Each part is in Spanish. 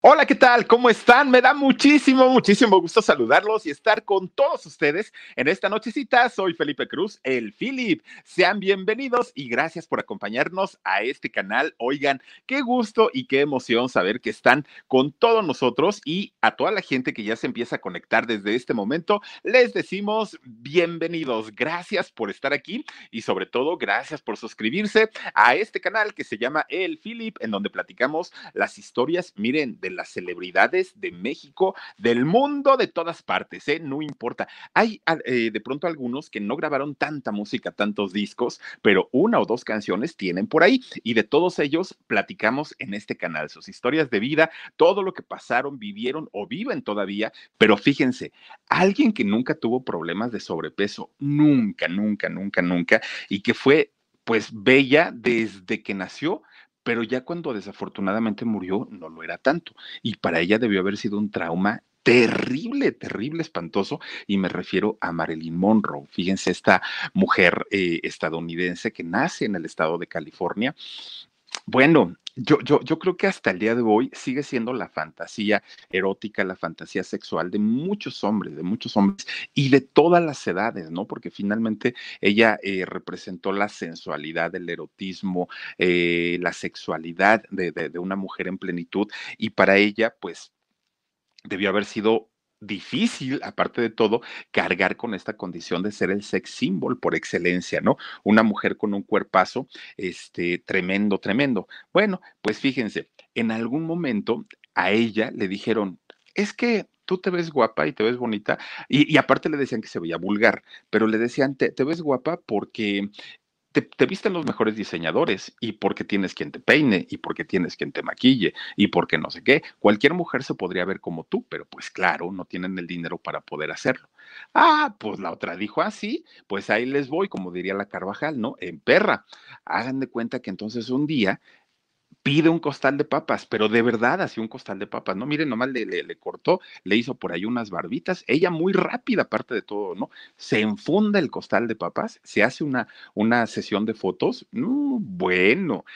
Hola, ¿qué tal? ¿Cómo están? Me da muchísimo, muchísimo gusto saludarlos y estar con todos ustedes en esta nochecita. Soy Felipe Cruz, el Philip. Sean bienvenidos y gracias por acompañarnos a este canal. Oigan, qué gusto y qué emoción saber que están con todos nosotros y a toda la gente que ya se empieza a conectar desde este momento, les decimos bienvenidos. Gracias por estar aquí y sobre todo gracias por suscribirse a este canal que se llama El Philip, en donde platicamos las historias, miren, de las celebridades de México, del mundo, de todas partes, ¿eh? No importa. Hay eh, de pronto algunos que no grabaron tanta música, tantos discos, pero una o dos canciones tienen por ahí y de todos ellos platicamos en este canal, sus historias de vida, todo lo que pasaron, vivieron o viven todavía, pero fíjense, alguien que nunca tuvo problemas de sobrepeso, nunca, nunca, nunca, nunca, y que fue pues bella desde que nació, pero ya cuando desafortunadamente murió no lo era tanto. Y para ella debió haber sido un trauma terrible, terrible, espantoso, y me refiero a Marilyn Monroe. Fíjense, esta mujer eh, estadounidense que nace en el estado de California. Bueno, yo, yo, yo creo que hasta el día de hoy sigue siendo la fantasía erótica, la fantasía sexual de muchos hombres, de muchos hombres y de todas las edades, ¿no? Porque finalmente ella eh, representó la sensualidad, el erotismo, eh, la sexualidad de, de, de una mujer en plenitud y para ella, pues, debió haber sido difícil, aparte de todo, cargar con esta condición de ser el sex symbol por excelencia, ¿no? Una mujer con un cuerpazo, este, tremendo, tremendo. Bueno, pues fíjense, en algún momento a ella le dijeron, es que tú te ves guapa y te ves bonita, y, aparte le decían que se veía vulgar, pero le decían, te ves guapa porque te, te, visten los mejores diseñadores y porque tienes quien te peine y porque tienes quien te maquille y porque no sé qué. Cualquier mujer se podría ver como tú, pero pues claro, no tienen el dinero para poder hacerlo. Ah, pues la otra dijo así, ah, pues ahí les voy, como diría la Carvajal, ¿no? En perra. Hagan de cuenta que entonces un día pide un costal de papas, pero de verdad así un costal de papas, ¿no? Miren, nomás le, le, le, cortó, le hizo por ahí unas barbitas, ella muy rápida, aparte de todo, ¿no? Se enfunda el costal de papas, se hace una, una sesión de fotos, no, bueno,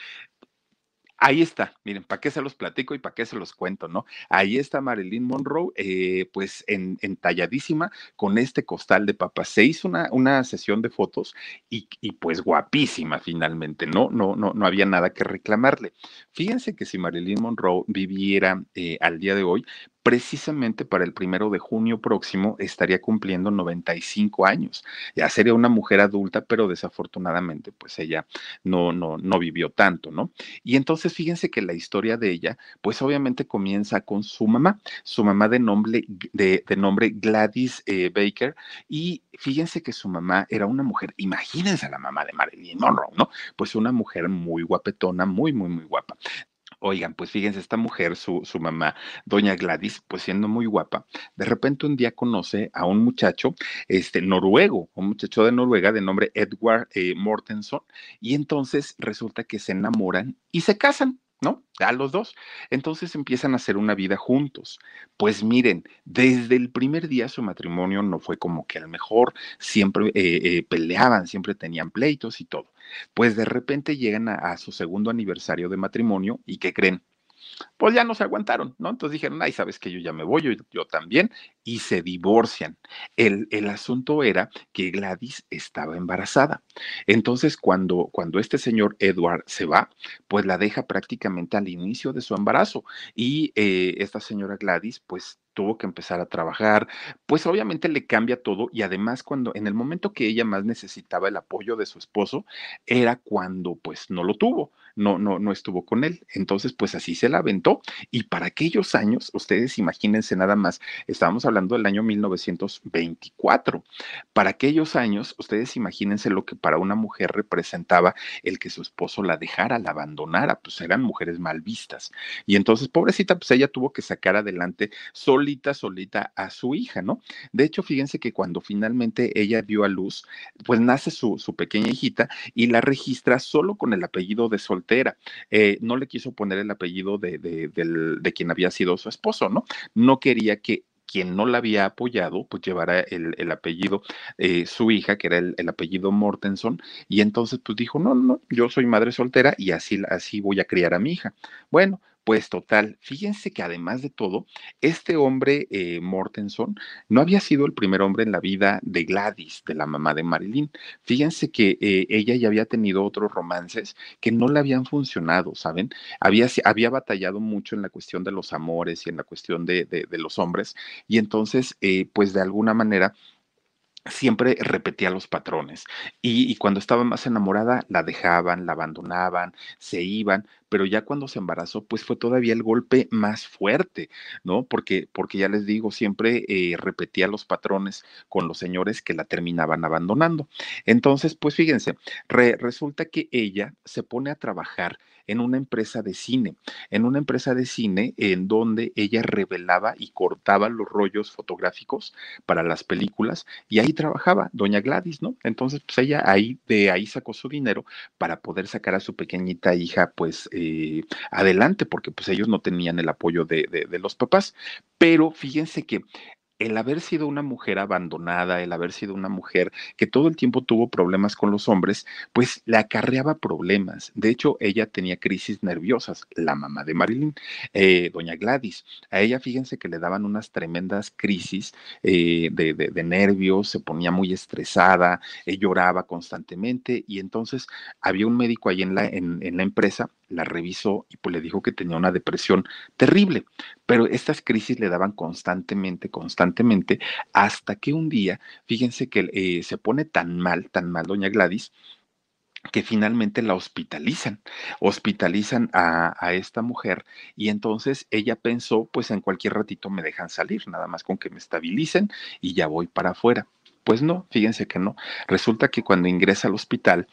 Ahí está, miren, ¿para qué se los platico y para qué se los cuento, no? Ahí está Marilyn Monroe, eh, pues en, entalladísima con este costal de papas. Se hizo una, una sesión de fotos y, y, pues guapísima finalmente, ¿no? No, no, no había nada que reclamarle. Fíjense que si Marilyn Monroe viviera eh, al día de hoy, precisamente para el primero de junio próximo estaría cumpliendo 95 años. Ya sería una mujer adulta, pero desafortunadamente, pues ella no, no, no vivió tanto, ¿no? Y entonces fíjense que la historia de ella, pues obviamente comienza con su mamá, su mamá de nombre, de, nombre Gladys eh, Baker, y fíjense que su mamá era una mujer, imagínense a la mamá de Marilyn Monroe, ¿no? Pues una mujer muy guapetona, muy, muy, muy guapa. Oigan, pues fíjense, esta mujer, su, su, mamá, doña Gladys, pues siendo muy guapa, de repente un día conoce a un muchacho, este, noruego, un muchacho de Noruega de nombre Edward eh, Mortenson, y entonces resulta que se enamoran y se casan. ¿No? A los dos. Entonces empiezan a hacer una vida juntos. Pues miren, desde el primer día su matrimonio no fue como que el mejor, siempre eh, eh, peleaban, siempre tenían pleitos y todo. Pues de repente llegan a, su segundo aniversario de matrimonio y ¿qué creen? pues ya no se aguantaron, ¿no? Entonces dijeron, ay, sabes que yo ya me voy, yo también, y se divorcian. El, el, asunto era que Gladys estaba embarazada. Entonces, cuando, cuando este señor Edward se va, pues la deja prácticamente al inicio de su embarazo. Y eh, esta señora Gladys, pues tuvo que empezar a trabajar, pues obviamente le cambia todo y además cuando en el momento que ella más necesitaba el apoyo de su esposo era cuando pues no lo tuvo, no no no estuvo con él. Entonces, pues así se la aventó y para aquellos años, ustedes imagínense nada más, estábamos hablando del año 1924. Para aquellos años, ustedes imagínense lo que para una mujer representaba el que su esposo la dejara, la abandonara, pues eran mujeres mal vistas. Y entonces, pobrecita, pues ella tuvo que sacar adelante solita, solita a su hija, ¿no? De hecho, fíjense que cuando finalmente ella dio a luz, pues nace su, pequeña hijita y la registra solo con el apellido de soltera. Eh, no le quiso poner el apellido de, de, de quien había sido su esposo, ¿no? No quería que quien no la había apoyado, pues llevara el, el apellido, eh, su hija, que era el, el, apellido Mortenson, y entonces pues dijo, no, no, yo soy madre soltera y así, así voy a criar a mi hija. Bueno, Pues total, fíjense que además de todo, este hombre eh, Mortenson no había sido el primer hombre en la vida de Gladys, de la mamá de Marilyn. Fíjense que eh, ella ya había tenido otros romances que no le habían funcionado, ¿saben? Había, había batallado mucho en la cuestión de los amores y en la cuestión de, de, los hombres, y entonces, eh, pues de alguna manera, siempre repetía los patrones y, cuando estaba más enamorada la dejaban, la abandonaban, se iban, pero ya cuando se embarazó, pues fue todavía el golpe más fuerte, ¿no? Porque, porque ya les digo, siempre eh, repetía los patrones con los señores que la terminaban abandonando. Entonces, pues fíjense, resulta que ella se pone a trabajar en una empresa de cine, en una empresa de cine en donde ella revelaba y cortaba los rollos fotográficos para las películas y ahí trabajaba doña Gladys, ¿no? Entonces, pues ella ahí de ahí sacó su dinero para poder sacar a su pequeñita hija, pues eh, adelante, porque pues ellos no tenían el apoyo de, de los papás. Pero fíjense que el haber sido una mujer abandonada, el haber sido una mujer que todo el tiempo tuvo problemas con los hombres, pues le acarreaba problemas. De hecho, ella tenía crisis nerviosas, la mamá de Marilyn, eh, doña Gladys. A ella, fíjense que le daban unas tremendas crisis eh, de, nervios, se ponía muy estresada, eh, lloraba constantemente y entonces había un médico ahí en la, en la empresa la revisó y pues le dijo que tenía una depresión terrible, pero estas crisis le daban constantemente, constantemente, hasta que un día, fíjense que eh, se pone tan mal, tan mal doña Gladys, que finalmente la hospitalizan, hospitalizan a, a, esta mujer y entonces ella pensó, pues en cualquier ratito me dejan salir, nada más con que me estabilicen y ya voy para afuera. Pues no, fíjense que no. Resulta que cuando ingresa al hospital,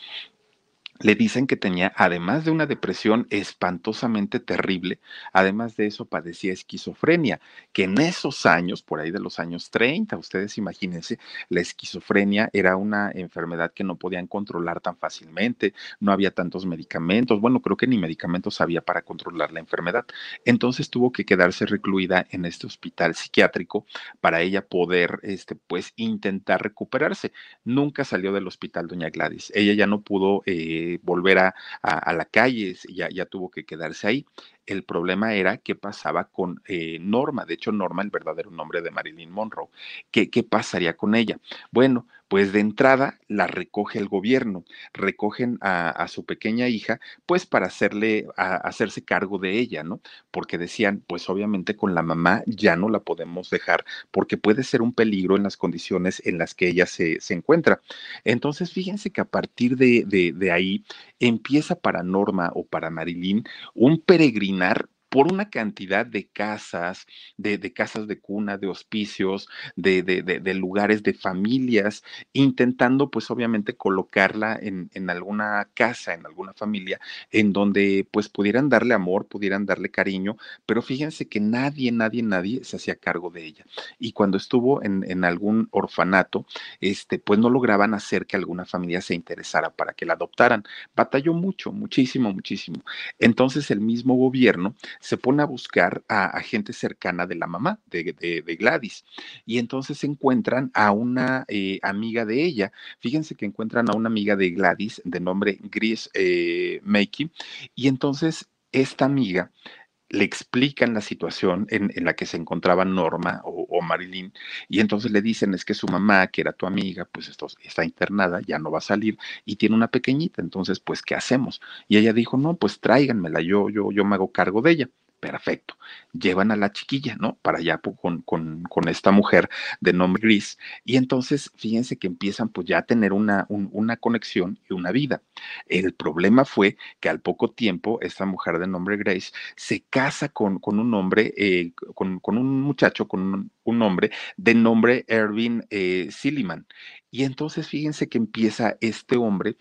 le dicen que tenía, además de una depresión espantosamente terrible, además de eso padecía esquizofrenia, que en esos años, por ahí de los años 30, ustedes imagínense, la esquizofrenia era una enfermedad que no podían controlar tan fácilmente, no había tantos medicamentos, bueno, creo que ni medicamentos había para controlar la enfermedad. Entonces tuvo que quedarse recluida en este hospital psiquiátrico para ella poder, este, pues, intentar recuperarse. Nunca salió del hospital, doña Gladys. Ella ya no pudo... Eh, volver a, la calle, ya, ya tuvo que quedarse ahí. El problema era qué pasaba con eh, Norma, de hecho Norma, el verdadero nombre de Marilyn Monroe, ¿qué, qué pasaría con ella? Bueno, pues de entrada la recoge el gobierno, recogen a, su pequeña hija, pues para hacerle, a, hacerse cargo de ella, ¿no? Porque decían, pues obviamente con la mamá ya no la podemos dejar, porque puede ser un peligro en las condiciones en las que ella se, se encuentra. Entonces, fíjense que a partir de, de, de ahí empieza para Norma o para Marilyn un peregrinar por una cantidad de casas, de, casas de cuna, de hospicios, de, de, lugares, de familias, intentando pues obviamente colocarla en, en, alguna casa, en alguna familia, en donde pues pudieran darle amor, pudieran darle cariño, pero fíjense que nadie, nadie, nadie se hacía cargo de ella. Y cuando estuvo en, en algún orfanato, este, pues no lograban hacer que alguna familia se interesara para que la adoptaran. Batalló mucho, muchísimo, muchísimo. Entonces el mismo gobierno se pone a buscar a, gente cercana de la mamá, de, Gladys, y entonces encuentran a una eh, amiga de ella. Fíjense que encuentran a una amiga de Gladys de nombre Gris eh, y entonces esta amiga le explican la situación en, la que se encontraba Norma o, Marilyn, y entonces le dicen es que su mamá, que era tu amiga, pues esto, está internada, ya no va a salir, y tiene una pequeñita, entonces, pues, ¿qué hacemos? Y ella dijo, no, pues tráiganmela, yo, yo, yo me hago cargo de ella perfecto. Llevan a la chiquilla, ¿no? Para allá con, con, con, esta mujer de nombre Gris. Y entonces, fíjense que empiezan pues ya a tener una, una conexión y una vida. El problema fue que al poco tiempo, esta mujer de nombre Grace se casa con, con un hombre, eh, con, un muchacho, con un, un, hombre de nombre Erwin eh, Silliman. Y entonces, fíjense que empieza este hombre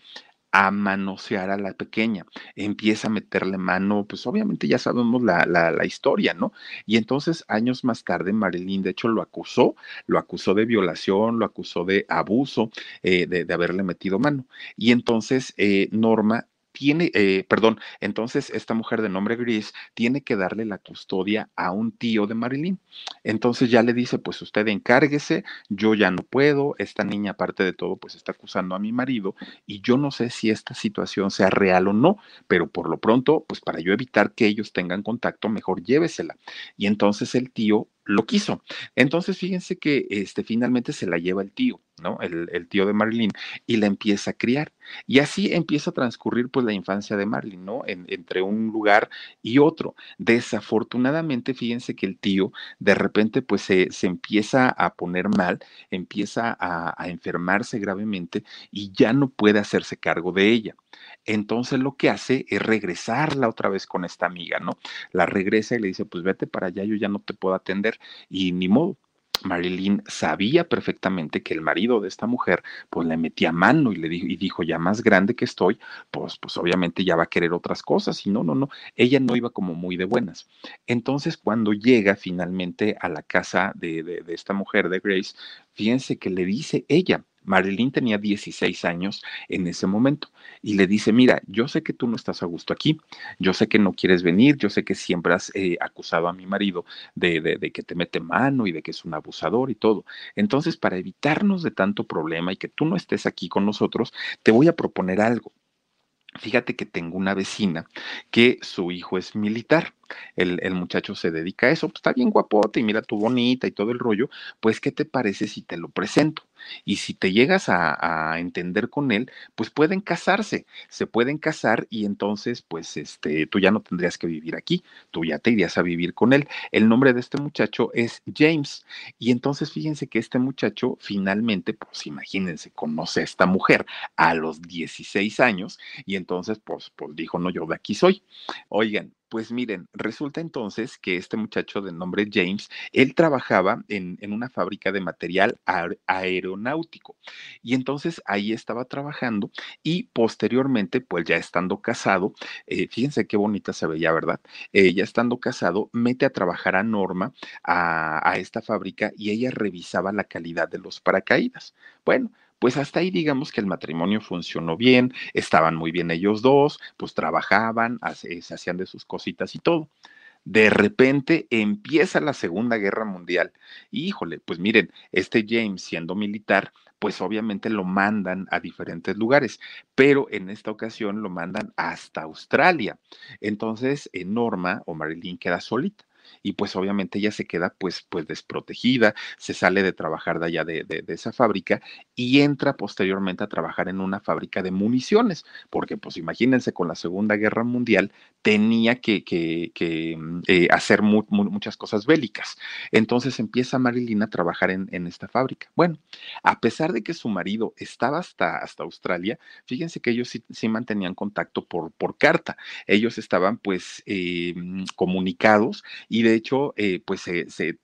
a manosear a la pequeña, empieza a meterle mano, pues obviamente ya sabemos la, la, historia, ¿no? Y entonces años más tarde Marilyn, de hecho, lo acusó, lo acusó de violación, lo acusó de abuso, eh, de, de, haberle metido mano. Y entonces eh, Norma tiene, eh, perdón, entonces esta mujer de nombre Gris tiene que darle la custodia a un tío de Marilyn. Entonces ya le dice, pues usted encárguese, yo ya no puedo, esta niña aparte de todo, pues está acusando a mi marido y yo no sé si esta situación sea real o no, pero por lo pronto, pues para yo evitar que ellos tengan contacto, mejor llévesela. Y entonces el tío lo quiso. Entonces, fíjense que este, finalmente se la lleva el tío, ¿no? El, tío de Marilyn, y la empieza a criar. Y así empieza a transcurrir pues la infancia de Marilyn, ¿no? entre un lugar y otro. Desafortunadamente, fíjense que el tío de repente pues se, empieza a poner mal, empieza a enfermarse gravemente y ya no puede hacerse cargo de ella. Entonces lo que hace es regresarla otra vez con esta amiga, ¿no? La regresa y le dice, pues vete para allá, yo ya no te puedo atender y ni modo. Marilyn sabía perfectamente que el marido de esta mujer pues le metía mano y le dijo, y dijo ya más grande que estoy, pues, pues obviamente ya va a querer otras cosas y no, no, no, ella no iba como muy de buenas. Entonces cuando llega finalmente a la casa de, de, de esta mujer, de Grace, fíjense que le dice ella, Marilyn tenía 16 años en ese momento y le dice, mira, yo sé que tú no estás a gusto aquí, yo sé que no quieres venir, yo sé que siempre has eh, acusado a mi marido de, de, que te mete mano y de que es un abusador y todo. Entonces, para evitarnos de tanto problema y que tú no estés aquí con nosotros, te voy a proponer algo. Fíjate que tengo una vecina que su hijo es militar. El, muchacho se dedica a eso, pues está bien guapote y mira tú bonita y todo el rollo, pues ¿qué te parece si te lo presento? Y si te llegas a, entender con él, pues pueden casarse, se pueden casar y entonces, pues, este, tú ya no tendrías que vivir aquí, tú ya te irías a vivir con él. El nombre de este muchacho es James. Y entonces fíjense que este muchacho finalmente, pues imagínense, conoce a esta mujer a los 16 años y entonces, pues, pues dijo, no, yo de aquí soy. Oigan, pues miren, resulta entonces que este muchacho de nombre James, él trabajaba en, una fábrica de material aeronáutico y entonces ahí estaba trabajando y posteriormente, pues ya estando casado, eh, fíjense qué bonita se veía, ¿verdad? Eh, ya estando casado, mete a trabajar a Norma a, a esta fábrica y ella revisaba la calidad de los paracaídas. Bueno, pues hasta ahí digamos que el matrimonio funcionó bien, estaban muy bien ellos dos, pues trabajaban, se hacían de sus cositas y todo. De repente empieza la Segunda Guerra Mundial. híjole, pues miren, este James siendo militar, pues obviamente lo mandan a diferentes lugares, pero en esta ocasión lo mandan hasta Australia. Entonces, Norma o Marilyn queda solita y pues obviamente ella se queda pues, pues desprotegida, se sale de trabajar de allá de, de, esa fábrica y entra posteriormente a trabajar en una fábrica de municiones, porque pues imagínense con la Segunda Guerra Mundial tenía que, que, mm, eh, hacer muchas cosas bélicas. Entonces empieza Marilyn a trabajar en, en, esta fábrica. Bueno, a pesar de que su marido estaba hasta, hasta Australia, fíjense que ellos sí, sí mantenían contacto por, por carta. Ellos estaban pues eh, mm, comunicados y de hecho, eh, pues se, se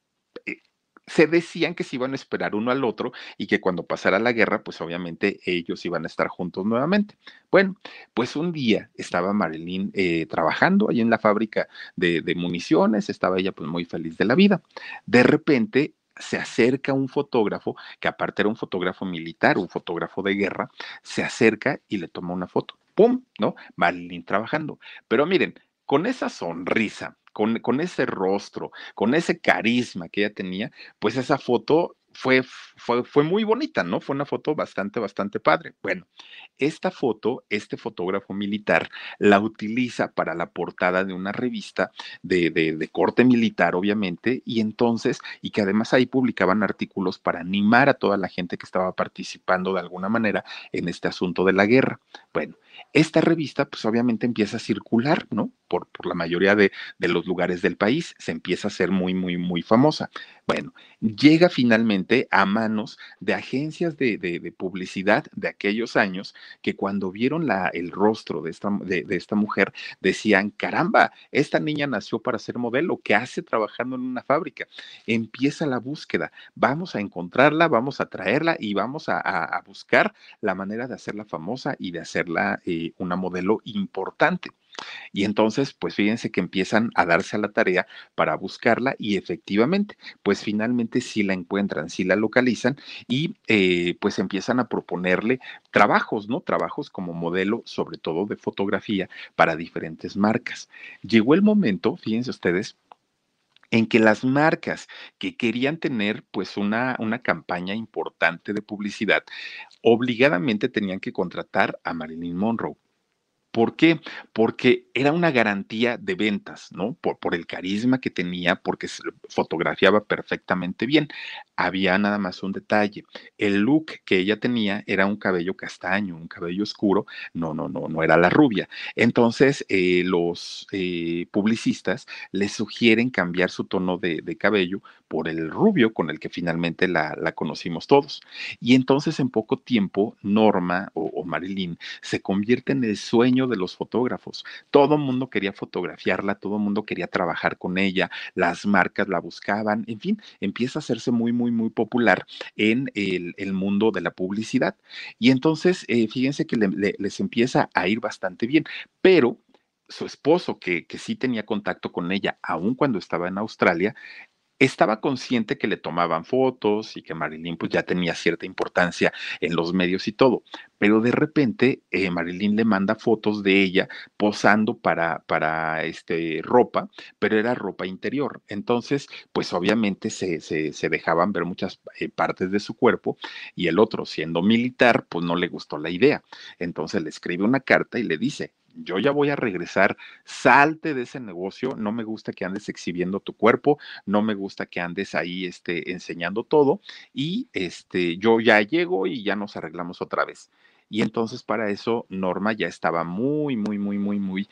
eh, se decían que se iban a esperar uno al otro y que cuando pasara la guerra, pues obviamente ellos iban a estar juntos nuevamente. Bueno, pues un día estaba Marilyn eh, trabajando ahí en la fábrica de, de, municiones, estaba ella pues muy feliz de la vida. De repente se acerca un fotógrafo, que aparte era un fotógrafo militar, un fotógrafo de guerra, se acerca y le toma una foto. ¡Pum! ¿No? Marilyn trabajando. Pero miren, con esa sonrisa, con, ese rostro, con ese carisma que ella tenía, pues esa foto fue, fue, fue, muy bonita, ¿no? Fue una foto bastante, bastante padre. Bueno, esta foto, este fotógrafo militar la utiliza para la portada de una revista de, de, de, corte militar, obviamente, y entonces, y que además ahí publicaban artículos para animar a toda la gente que estaba participando de alguna manera en este asunto de la guerra. Bueno, esta revista, pues obviamente empieza a circular, ¿no? Por, la mayoría de, los lugares del país, se empieza a ser muy, muy, muy famosa. Bueno, llega finalmente a manos de agencias de, publicidad de aquellos años que cuando vieron el rostro de esta, mujer decían, caramba, esta niña nació para ser modelo, ¿qué hace trabajando en una fábrica? Empieza la búsqueda, vamos a encontrarla, vamos a traerla y vamos a buscar la manera de hacerla famosa y de hacerla eh, una modelo importante. Y entonces, pues fíjense que empiezan a darse a la tarea para buscarla y efectivamente, pues finalmente sí la encuentran, sí la localizan y eh, pues empiezan a proponerle trabajos, ¿no? Trabajos como modelo, sobre todo de fotografía, para diferentes marcas. Llegó el momento, fíjense ustedes, en que las marcas que querían tener pues una, una campaña importante de publicidad, obligadamente tenían que contratar a Marilyn Monroe. ¿Por qué? Porque era una garantía de ventas, ¿no? Por, el carisma que tenía, porque fotografiaba perfectamente bien. Había nada más un detalle. El look que ella tenía era un cabello castaño, un cabello oscuro. No, no, no, no era la rubia. Entonces, eh, los eh, publicistas le sugieren cambiar su tono de, cabello por el rubio con el que finalmente la, conocimos todos. Y entonces, en poco tiempo, Norma o, Marilyn se convierte en el sueño de los fotógrafos. El mundo quería fotografiarla, todo mundo quería trabajar con ella, las marcas la buscaban, en fin, empieza a hacerse muy, muy, muy popular en el, mundo de la publicidad. Y entonces, eh, fíjense que le, les empieza a ir bastante bien, pero su esposo, que, que, sí tenía contacto con ella, aun cuando estaba en Australia, estaba consciente que le tomaban fotos y que Marilyn pues ya tenía cierta importancia en los medios y todo, pero de repente eh, Marilyn le manda fotos de ella posando para, para este, ropa, pero era ropa interior. Entonces, pues obviamente se, se, se dejaban ver muchas eh, partes de su cuerpo y el otro, siendo militar, pues no le gustó la idea. Entonces le escribe una carta y le dice, yo ya voy a regresar, salte de ese negocio, no me gusta que andes exhibiendo tu cuerpo, no me gusta que andes ahí este, enseñando todo y este, yo ya llego y ya nos arreglamos otra vez. Y entonces para eso Norma ya estaba muy, muy, muy, muy, muy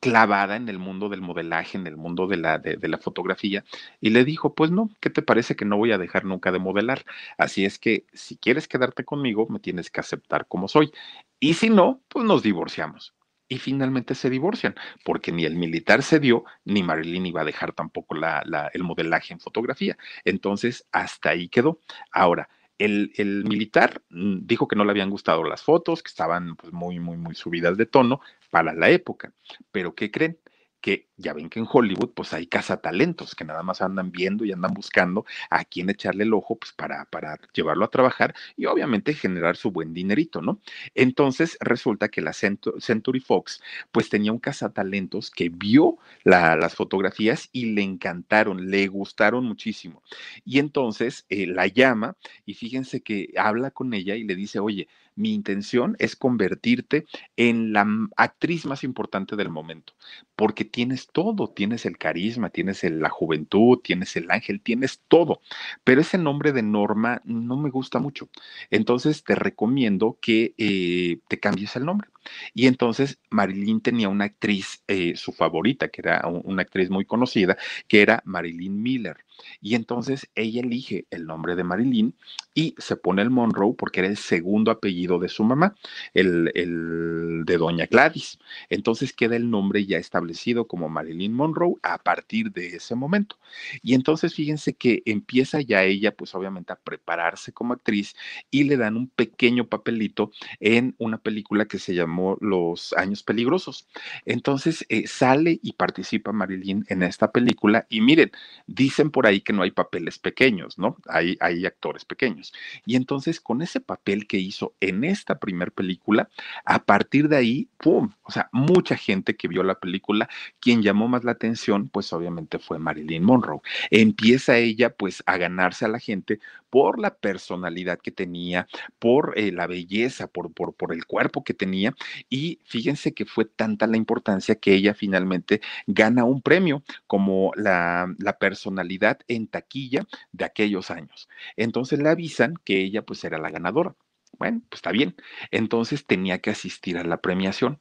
clavada en el mundo del modelaje, en el mundo de la, de, de, la fotografía, y le dijo, pues no, ¿qué te parece que no voy a dejar nunca de modelar? Así es que si quieres quedarte conmigo, me tienes que aceptar como soy. Y si no, pues nos divorciamos y finalmente se divorcian, porque ni el militar se dio, ni Marilyn iba a dejar tampoco la, la, el modelaje en fotografía. Entonces, hasta ahí quedó. Ahora, el, el, militar mm, dijo que no le habían gustado las fotos, que estaban pues, muy, muy, muy subidas de tono para la época. Pero, ¿qué creen? Que ya ven que en Hollywood pues hay cazatalentos que nada más andan viendo y andan buscando a quién echarle el ojo pues para, para llevarlo a trabajar y obviamente generar su buen dinerito, ¿no? Entonces resulta que la Century Fox pues tenía un cazatalentos que vio la, las fotografías y le encantaron, le gustaron muchísimo. Y entonces eh, la llama y fíjense que habla con ella y le dice, oye, mi intención es convertirte en la actriz más importante del momento, porque tienes todo, tienes el carisma, tienes la juventud, tienes el ángel, tienes todo, pero ese nombre de Norma no me gusta mucho. Entonces te recomiendo que eh, te cambies el nombre. Y entonces Marilyn tenía una actriz, eh, su favorita, que era una actriz muy conocida, que era Marilyn Miller. Y entonces ella elige el nombre de Marilyn y se pone el Monroe porque era el segundo apellido de su mamá, el, el de doña Gladys. Entonces queda el nombre ya establecido como Marilyn Monroe a partir de ese momento. Y entonces fíjense que empieza ya ella, pues obviamente a prepararse como actriz y le dan un pequeño papelito en una película que se llama los Años Peligrosos. Entonces eh, sale y participa Marilyn en esta película y miren, dicen por ahí que no hay papeles pequeños, ¿no? Hay, hay actores pequeños. Y entonces con ese papel que hizo en esta primer película, a partir de ahí, ¡pum! O sea, mucha gente que vio la película, quien llamó más la atención, pues obviamente fue Marilyn Monroe. Empieza ella pues a ganarse a la gente por la personalidad que tenía, por eh, la belleza, por, por, el cuerpo que tenía y fíjense que fue tanta la importancia que ella finalmente gana un premio como la, la personalidad en taquilla de aquellos años. Entonces le avisan que ella pues era la ganadora. Bueno, pues está bien. Entonces tenía que asistir a la premiación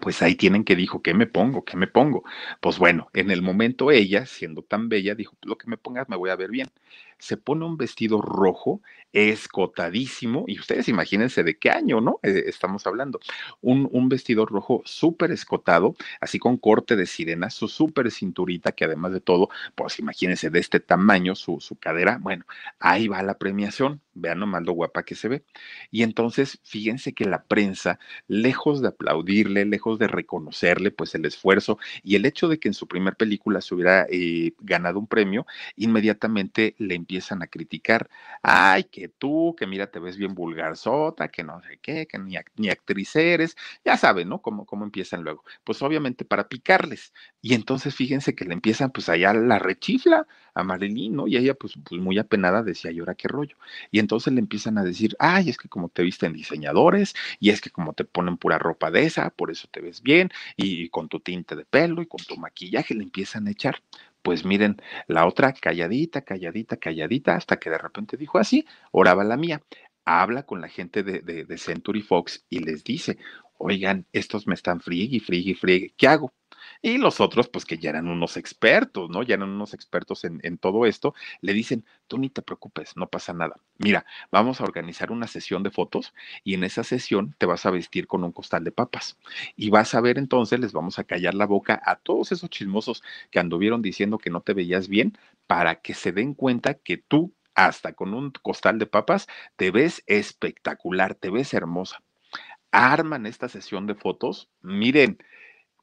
pues ahí tienen que dijo, ¿qué me pongo? ¿Qué me pongo? Pues bueno, en el momento ella, siendo tan bella, dijo, lo que me pongas me voy a ver bien. Se pone un vestido rojo, escotadísimo, y ustedes imagínense de qué año, ¿no? Eh, estamos hablando. Un, un vestido rojo súper escotado, así con corte de sirena, su súper cinturita, que además de todo, pues imagínense de este tamaño, su, su cadera. Bueno, ahí va la premiación, vean nomás lo guapa que se ve. Y entonces, fíjense que la prensa, lejos de aplaudirle, lejos de reconocerle pues el esfuerzo y el hecho de que en su primer película se hubiera eh, ganado un premio, inmediatamente le empiezan a criticar, ay, que tú, que mira, te ves bien vulgarzota, que no sé qué, que ni, ni actriz eres, ya saben, ¿no? Cómo, cómo empiezan luego. Pues obviamente para picarles. Y entonces fíjense que le empiezan pues allá la rechifla a Marilyn, ¿no? Y ella pues, pues muy apenada decía, ¿y ahora qué rollo? Y entonces le empiezan a decir, ay, es que como te visten diseñadores, y es que como te ponen pura ropa de esa, por eso te ves bien, y, con tu tinte de pelo y con tu maquillaje le empiezan a echar. Pues miren, la otra calladita, calladita, calladita, hasta que de repente dijo así, oraba la mía. Habla con la gente de, de, de Century Fox y les dice, oigan, estos me están friegue, friegue, friegue, ¿qué hago? Y los otros, pues que ya eran unos expertos, ¿no? Ya eran unos expertos en, en, todo esto, le dicen, tú ni te preocupes, no pasa nada. Mira, vamos a organizar una sesión de fotos y en esa sesión te vas a vestir con un costal de papas. Y vas a ver entonces, les vamos a callar la boca a todos esos chismosos que anduvieron diciendo que no te veías bien para que se den cuenta que tú, hasta con un costal de papas, te ves espectacular, te ves hermosa arman esta sesión de fotos. Miren,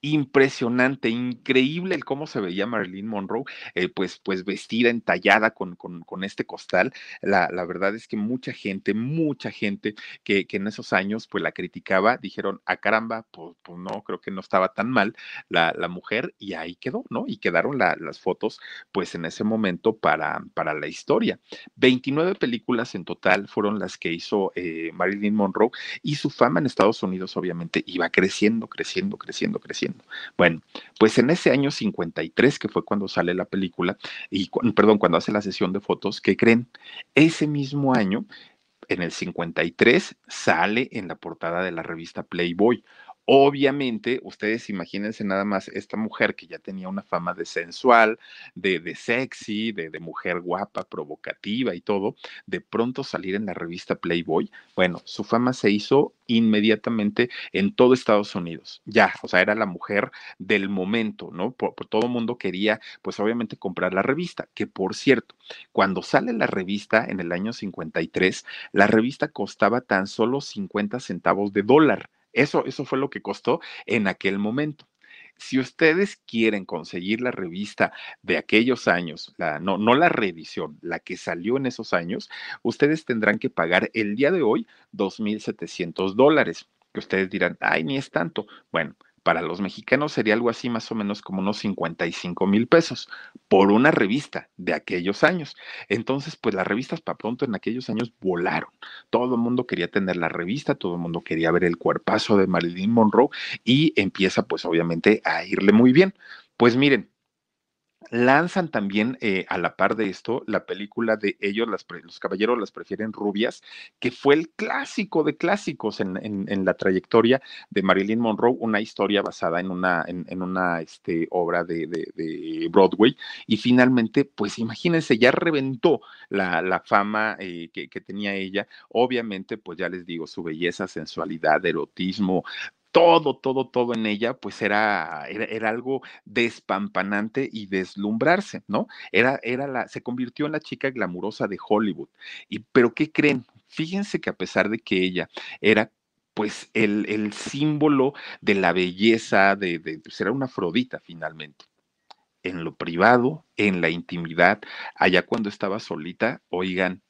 impresionante, increíble el cómo se veía Marilyn Monroe, eh, pues, pues vestida, entallada con, con, con este costal. La, la, verdad es que mucha gente, mucha gente que, que, en esos años pues la criticaba, dijeron, a ah, caramba, pues, pues, no, creo que no estaba tan mal la, la mujer y ahí quedó, ¿no? Y quedaron la, las fotos pues en ese momento para, para la historia. 29 películas en total fueron las que hizo eh, Marilyn Monroe y su fama en Estados Unidos obviamente iba creciendo, creciendo, creciendo, creciendo. Bueno, pues en ese año 53, que fue cuando sale la película, y perdón, cuando hace la sesión de fotos, ¿qué creen? Ese mismo año, en el 53, sale en la portada de la revista Playboy. Obviamente, ustedes imagínense nada más esta mujer que ya tenía una fama de sensual, de, sexy, de, mujer guapa, provocativa y todo, de pronto salir en la revista Playboy, bueno, su fama se hizo inmediatamente en todo Estados Unidos. Ya, o sea, era la mujer del momento, ¿no? Por, por todo mundo quería, pues obviamente, comprar la revista, que por cierto, cuando sale la revista en el año 53, la revista costaba tan solo 50 centavos de dólar. Eso, eso fue lo que costó en aquel momento. Si ustedes quieren conseguir la revista de aquellos años, la, no, no la reedición, la que salió en esos años, ustedes tendrán que pagar el día de hoy 2.700 dólares. Que ustedes dirán, ay, ni es tanto. Bueno, para los mexicanos sería algo así más o menos como unos 55 mil pesos por una revista de aquellos años. Entonces, pues las revistas para pronto en aquellos años volaron. Todo el mundo quería tener la revista, todo el mundo quería ver el cuerpazo de Marilyn Monroe y empieza pues obviamente a irle muy bien. Pues miren, lanzan también eh, a la par de esto la película de ellos, las, los caballeros las prefieren rubias, que fue el clásico de clásicos en, la trayectoria de Marilyn Monroe, una historia basada en una, en, una este, obra de, Broadway. Y finalmente, pues imagínense, ya reventó la, la fama eh, que, que tenía ella. Obviamente, pues ya les digo, su belleza, sensualidad, erotismo, todo, todo, todo en ella, pues era, era, era, algo despampanante y deslumbrarse, ¿no? Era, era la, se convirtió en la chica glamurosa de Hollywood. Y, pero ¿qué creen? Fíjense que a pesar de que ella era pues el, el símbolo de la belleza, de, de pues era una afrodita finalmente. En lo privado, en la intimidad, allá cuando estaba solita, oigan,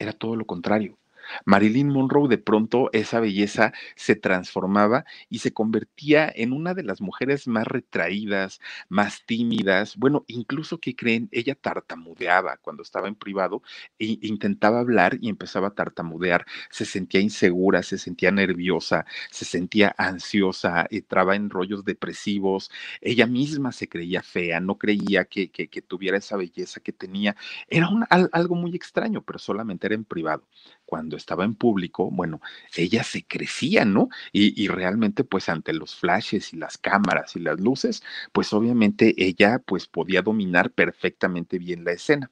era todo lo contrario Marilyn Monroe de pronto esa belleza se transformaba y se convertía en una de las mujeres más retraídas, más tímidas. Bueno, incluso que creen, ella tartamudeaba cuando estaba en privado e intentaba hablar y empezaba a tartamudear. Se sentía insegura, se sentía nerviosa, se sentía ansiosa, entraba en rollos depresivos. Ella misma se creía fea, no creía que, que, tuviera esa belleza que tenía. Era algo muy extraño, pero solamente era en privado cuando estaba en público, bueno, ella se crecía, ¿no? Y, realmente, pues ante los flashes y las cámaras y las luces, pues obviamente ella pues podía dominar perfectamente bien la escena.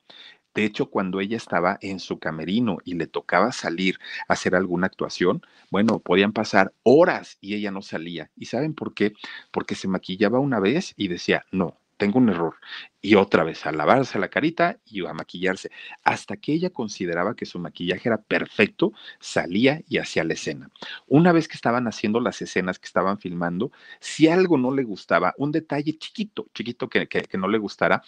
De hecho, cuando ella estaba en su camerino y le tocaba salir a hacer alguna actuación, bueno, podían pasar horas y ella no salía. ¿Y saben por qué? Porque se maquillaba una vez y decía, no, tengo un error. Y otra vez a lavarse la carita y a maquillarse. Hasta que ella consideraba que su maquillaje era perfecto, salía y hacía la escena. Una vez que estaban haciendo las escenas que estaban filmando, si algo no le gustaba, un detalle chiquito, chiquito que, que, no le gustara,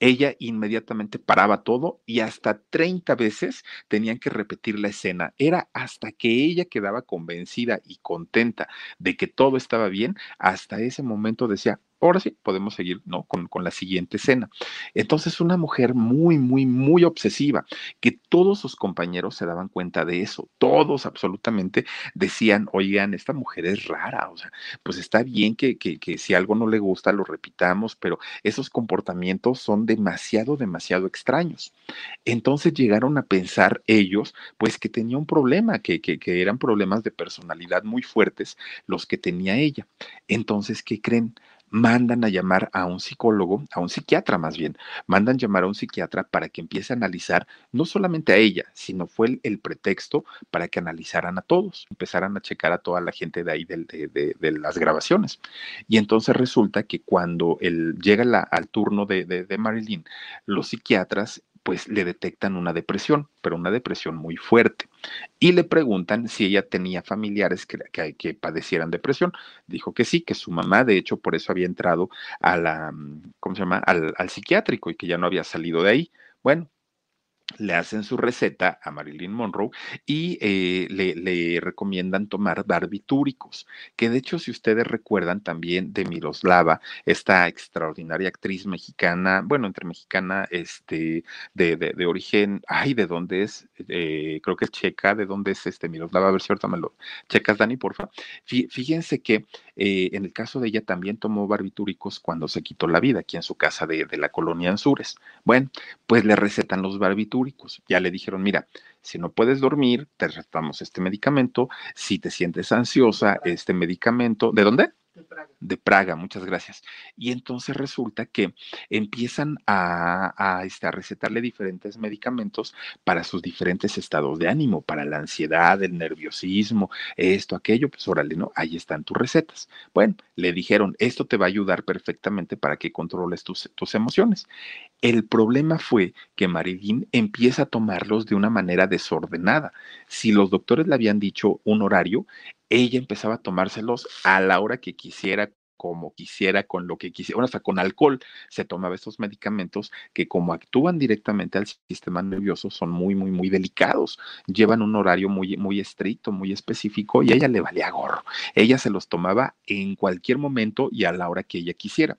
ella inmediatamente paraba todo y hasta 30 veces tenían que repetir la escena. Era hasta que ella quedaba convencida y contenta de que todo estaba bien, hasta ese momento decía, ahora sí, podemos seguir ¿no? con, con, la siguiente escena. Entonces, una mujer muy, muy, muy obsesiva, que todos sus compañeros se daban cuenta de eso, todos absolutamente decían, oigan, esta mujer es rara, o sea, pues está bien que, que, que si algo no le gusta, lo repitamos, pero esos comportamientos son demasiado, demasiado extraños. Entonces llegaron a pensar ellos, pues que tenía un problema, que, que, que eran problemas de personalidad muy fuertes los que tenía ella. Entonces, ¿qué creen? Mandan a llamar a un psicólogo, a un psiquiatra más bien, mandan llamar a un psiquiatra para que empiece a analizar no solamente a ella, sino fue el, pretexto para que analizaran a todos, empezaran a checar a toda la gente de ahí de, las grabaciones. Y entonces resulta que cuando él llega al turno de Marilyn, los psiquiatras pues le detectan una depresión, pero una depresión muy fuerte. Y le preguntan si ella tenía familiares que, que, padecieran depresión. Dijo que sí, que su mamá, de hecho, por eso había entrado a la, ¿cómo se llama? Al, al psiquiátrico y que ya no había salido de ahí. Bueno, le hacen su receta a Marilyn Monroe y eh, le, recomiendan tomar barbitúricos, que de hecho si ustedes recuerdan también de Miroslava, esta extraordinaria actriz mexicana, bueno, entre mexicana, este, de, de, origen, ay, ¿de dónde es? Eh, creo que es checa, ¿de dónde es este Miroslava? A ver si ahorita me lo checas, Dani, porfa. Fíjense que eh, en el caso de ella también tomó barbitúricos cuando se quitó la vida aquí en su casa de, de la colonia Anzures. Bueno, pues le recetan los barbitúricos ya le dijeron, mira, si no puedes dormir, te recetamos este medicamento. Si te sientes ansiosa, este medicamento. ¿De dónde? De Praga. de Praga. muchas gracias. Y entonces resulta que empiezan a, a, este, a, recetarle diferentes medicamentos para sus diferentes estados de ánimo, para la ansiedad, el nerviosismo, esto, aquello, pues órale. Ahí están tus recetas. Bueno, le dijeron, esto te va a ayudar perfectamente para que controles tus, tus emociones. El problema fue que Marilyn empieza a tomarlos de una manera desordenada. Si los doctores le habían dicho un horario, ella empezaba a tomárselos a la hora que quisiera, como quisiera, con lo que quisiera, bueno, hasta con alcohol se tomaba estos medicamentos que como actúan directamente al sistema nervioso son muy, muy, muy delicados, llevan un horario muy, muy estricto, muy específico y a ella le valía gorro. Ella se los tomaba en cualquier momento y a la hora que ella quisiera.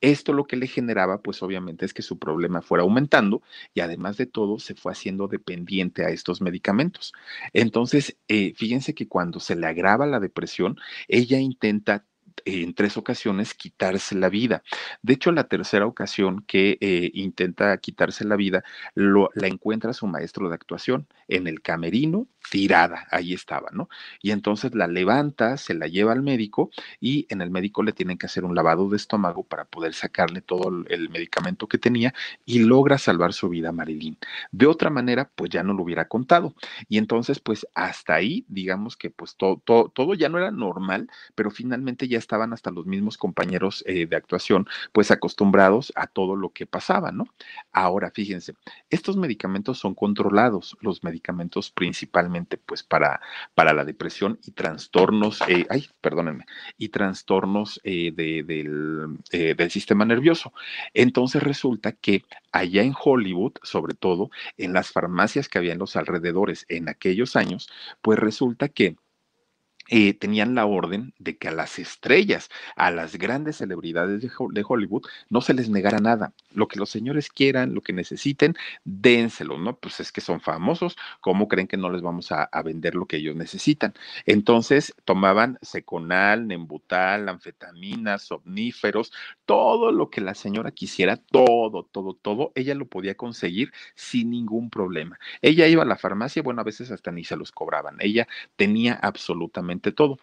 Esto lo que le generaba, pues obviamente es que su problema fuera aumentando y además de todo se fue haciendo dependiente a estos medicamentos. Entonces, eh, fíjense que cuando se le agrava la depresión, ella intenta en tres ocasiones quitarse la vida. De hecho, la tercera ocasión que eh, intenta quitarse la vida, lo, la encuentra su maestro de actuación en el camerino, tirada, ahí estaba, ¿no? Y entonces la levanta, se la lleva al médico y en el médico le tienen que hacer un lavado de estómago para poder sacarle todo el medicamento que tenía y logra salvar su vida a Marilyn. De otra manera, pues ya no lo hubiera contado. Y entonces, pues hasta ahí, digamos que pues todo, todo, todo ya no era normal, pero finalmente ya estaban hasta los mismos compañeros eh, de actuación, pues acostumbrados a todo lo que pasaba, ¿no? Ahora, fíjense, estos medicamentos son controlados, los medicamentos principalmente, pues para, para la depresión y trastornos, eh, ay, perdónenme, y trastornos eh, del, del sistema nervioso. Entonces resulta que allá en Hollywood, sobre todo en las farmacias que había en los alrededores en aquellos años, pues resulta que eh, tenían la orden de que a las estrellas, a las grandes celebridades de, Hollywood, no se les negara nada. Lo que los señores quieran, lo que necesiten, dénselo, ¿no? Pues es que son famosos, ¿cómo creen que no les vamos a, vender lo que ellos necesitan? Entonces tomaban seconal, nembutal, anfetaminas, somníferos, todo lo que la señora quisiera, todo, todo, todo, ella lo podía conseguir sin ningún problema. Ella iba a la farmacia, bueno, a veces hasta ni se los cobraban. Ella tenía absolutamente todo.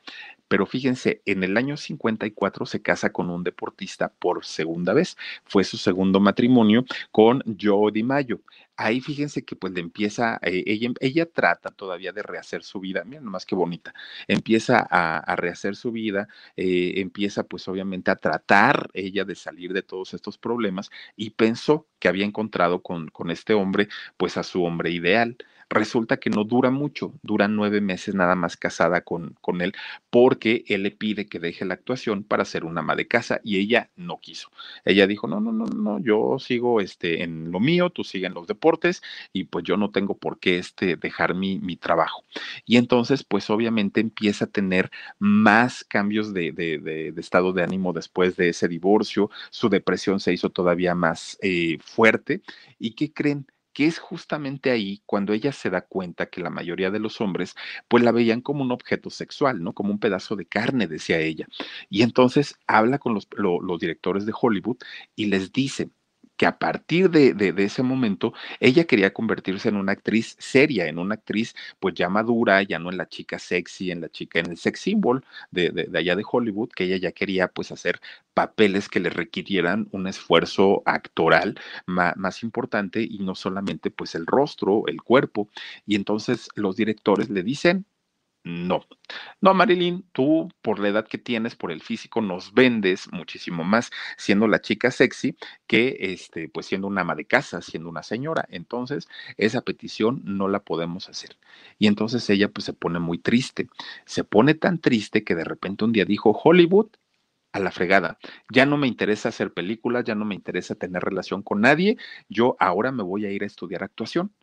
Pero fíjense, en el año 54 se casa con un deportista por segunda vez. Fue su segundo matrimonio con Joe Mayo. Ahí fíjense que pues le empieza, eh, ella, ella trata todavía de rehacer su vida, miren nomás qué bonita, empieza a, rehacer su vida, eh, empieza pues obviamente a tratar ella de salir de todos estos problemas y pensó que había encontrado con, con este hombre pues a su hombre ideal resulta que no dura mucho, dura nueve meses nada más casada con, con él, porque él le pide que deje la actuación para ser una ama de casa y ella no quiso. Ella dijo, no, no, no, no, yo sigo este, en lo mío, tú sigues en los deportes y pues yo no tengo por qué este, dejar mi, mi trabajo. Y entonces, pues obviamente empieza a tener más cambios de, de, de, estado de ánimo después de ese divorcio, su depresión se hizo todavía más eh, fuerte. ¿Y qué creen? Que es justamente ahí cuando ella se da cuenta que la mayoría de los hombres pues la veían como un objeto sexual, ¿no? Como un pedazo de carne, decía ella. Y entonces habla con los, los directores de Hollywood y les dice, que a partir de, de, ese momento ella quería convertirse en una actriz seria, en una actriz pues ya madura, ya no en la chica sexy, en la chica, en el sex symbol de, de allá de Hollywood, que ella ya quería pues hacer papeles que le requirieran un esfuerzo actoral más, más importante y no solamente pues el rostro, el cuerpo. Y entonces los directores le dicen, no. No, Marilyn, tú por la edad que tienes, por el físico, nos vendes muchísimo más siendo la chica sexy que este, pues siendo una ama de casa, siendo una señora. Entonces, esa petición no la podemos hacer. Y entonces ella pues se pone muy triste. Se pone tan triste que de repente un día dijo, Hollywood, a la fregada. Ya no me interesa hacer películas, ya no me interesa tener relación con nadie. Yo ahora me voy a ir a estudiar actuación.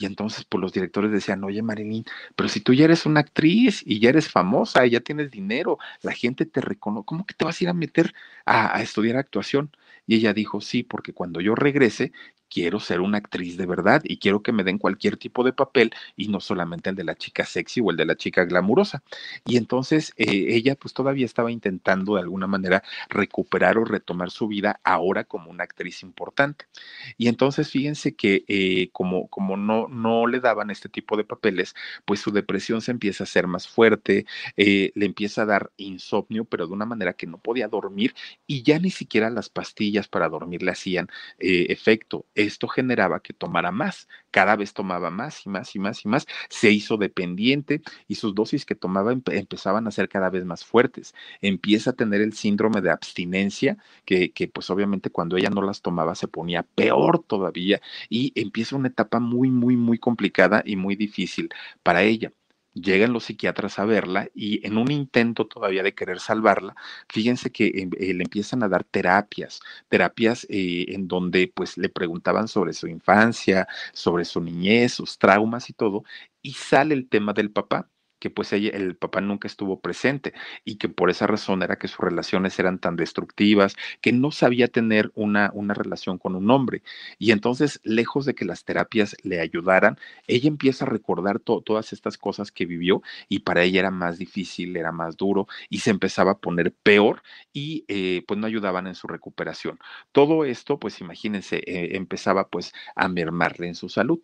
Y entonces, pues los directores decían, oye Marilyn, pero si tú ya eres una actriz y ya eres famosa y ya tienes dinero, la gente te reconoce, ¿cómo que te vas a ir a meter a, a estudiar actuación? Y ella dijo, sí, porque cuando yo regrese, quiero ser una actriz de verdad y quiero que me den cualquier tipo de papel y no solamente el de la chica sexy o el de la chica glamurosa. Y entonces eh, ella pues todavía estaba intentando de alguna manera recuperar o retomar su vida ahora como una actriz importante. Y entonces fíjense que eh, como, como no, no le daban este tipo de papeles, pues su depresión se empieza a hacer más fuerte, eh, le empieza a dar insomnio, pero de una manera que no podía dormir y ya ni siquiera las pastillas para dormir le hacían efecto esto generaba que tomara más, cada vez tomaba más y más y más y más, se hizo dependiente y sus dosis que tomaba empezaban a ser cada vez más fuertes. Empieza a tener el síndrome de abstinencia, que, pues obviamente cuando ella no las tomaba se ponía peor todavía y empieza una etapa muy, muy, muy complicada y muy difícil para ella llegan los psiquiatras a verla y en un intento todavía de querer salvarla, fíjense que em, eh, le empiezan a dar terapias, terapias eh, en donde pues le preguntaban sobre su infancia, sobre su niñez, sus traumas y todo, y sale el tema del papá que pues ella, el papá nunca estuvo presente y que por esa razón era que sus relaciones eran tan destructivas, que no sabía tener una, una relación con un hombre. Y entonces, lejos de que las terapias le ayudaran, ella empieza a recordar todas estas cosas que vivió y para ella era más difícil, era más duro y se empezaba a poner peor y eh, pues no ayudaban en su recuperación. Todo esto, pues imagínense, eh, empezaba pues a mermarle en su salud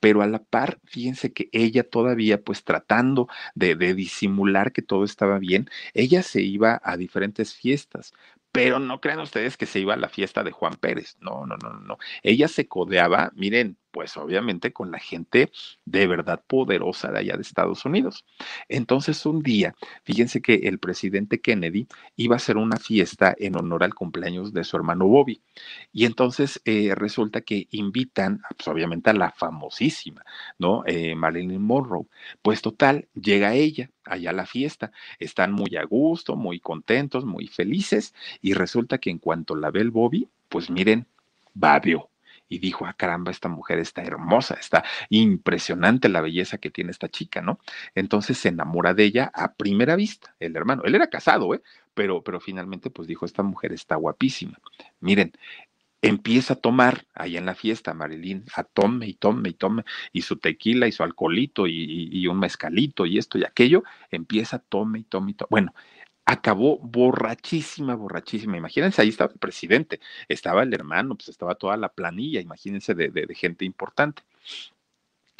pero a la par, fíjense que ella todavía, pues tratando de, de, disimular que todo estaba bien, ella se iba a diferentes fiestas, pero no crean ustedes que se iba a la fiesta de Juan Pérez, no, no, no, no, ella se codeaba, miren, pues obviamente con la gente de verdad poderosa de allá de Estados Unidos. Entonces un día, fíjense que el presidente Kennedy iba a hacer una fiesta en honor al cumpleaños de su hermano Bobby. Y entonces eh, resulta que invitan, pues obviamente a la famosísima, ¿no? Eh, Marilyn Monroe. Pues total, llega ella allá a la fiesta. Están muy a gusto, muy contentos, muy felices. Y resulta que en cuanto la ve el Bobby, pues miren, babió y dijo, ah, caramba, esta mujer está hermosa, está impresionante la belleza que tiene esta chica, ¿no? Entonces se enamora de ella a primera vista, el hermano. Él era casado, ¿eh? Pero, pero finalmente, pues dijo, esta mujer está guapísima. Miren, empieza a tomar ahí en la fiesta, Marilyn, a tome y tome y tome, y su tequila y su alcoholito y, y, un mezcalito y esto y aquello, empieza a tome y tome y tome. Bueno, acabó borrachísima, borrachísima. Imagínense, ahí estaba el presidente, estaba el hermano, pues estaba toda la planilla, imagínense, de, gente importante.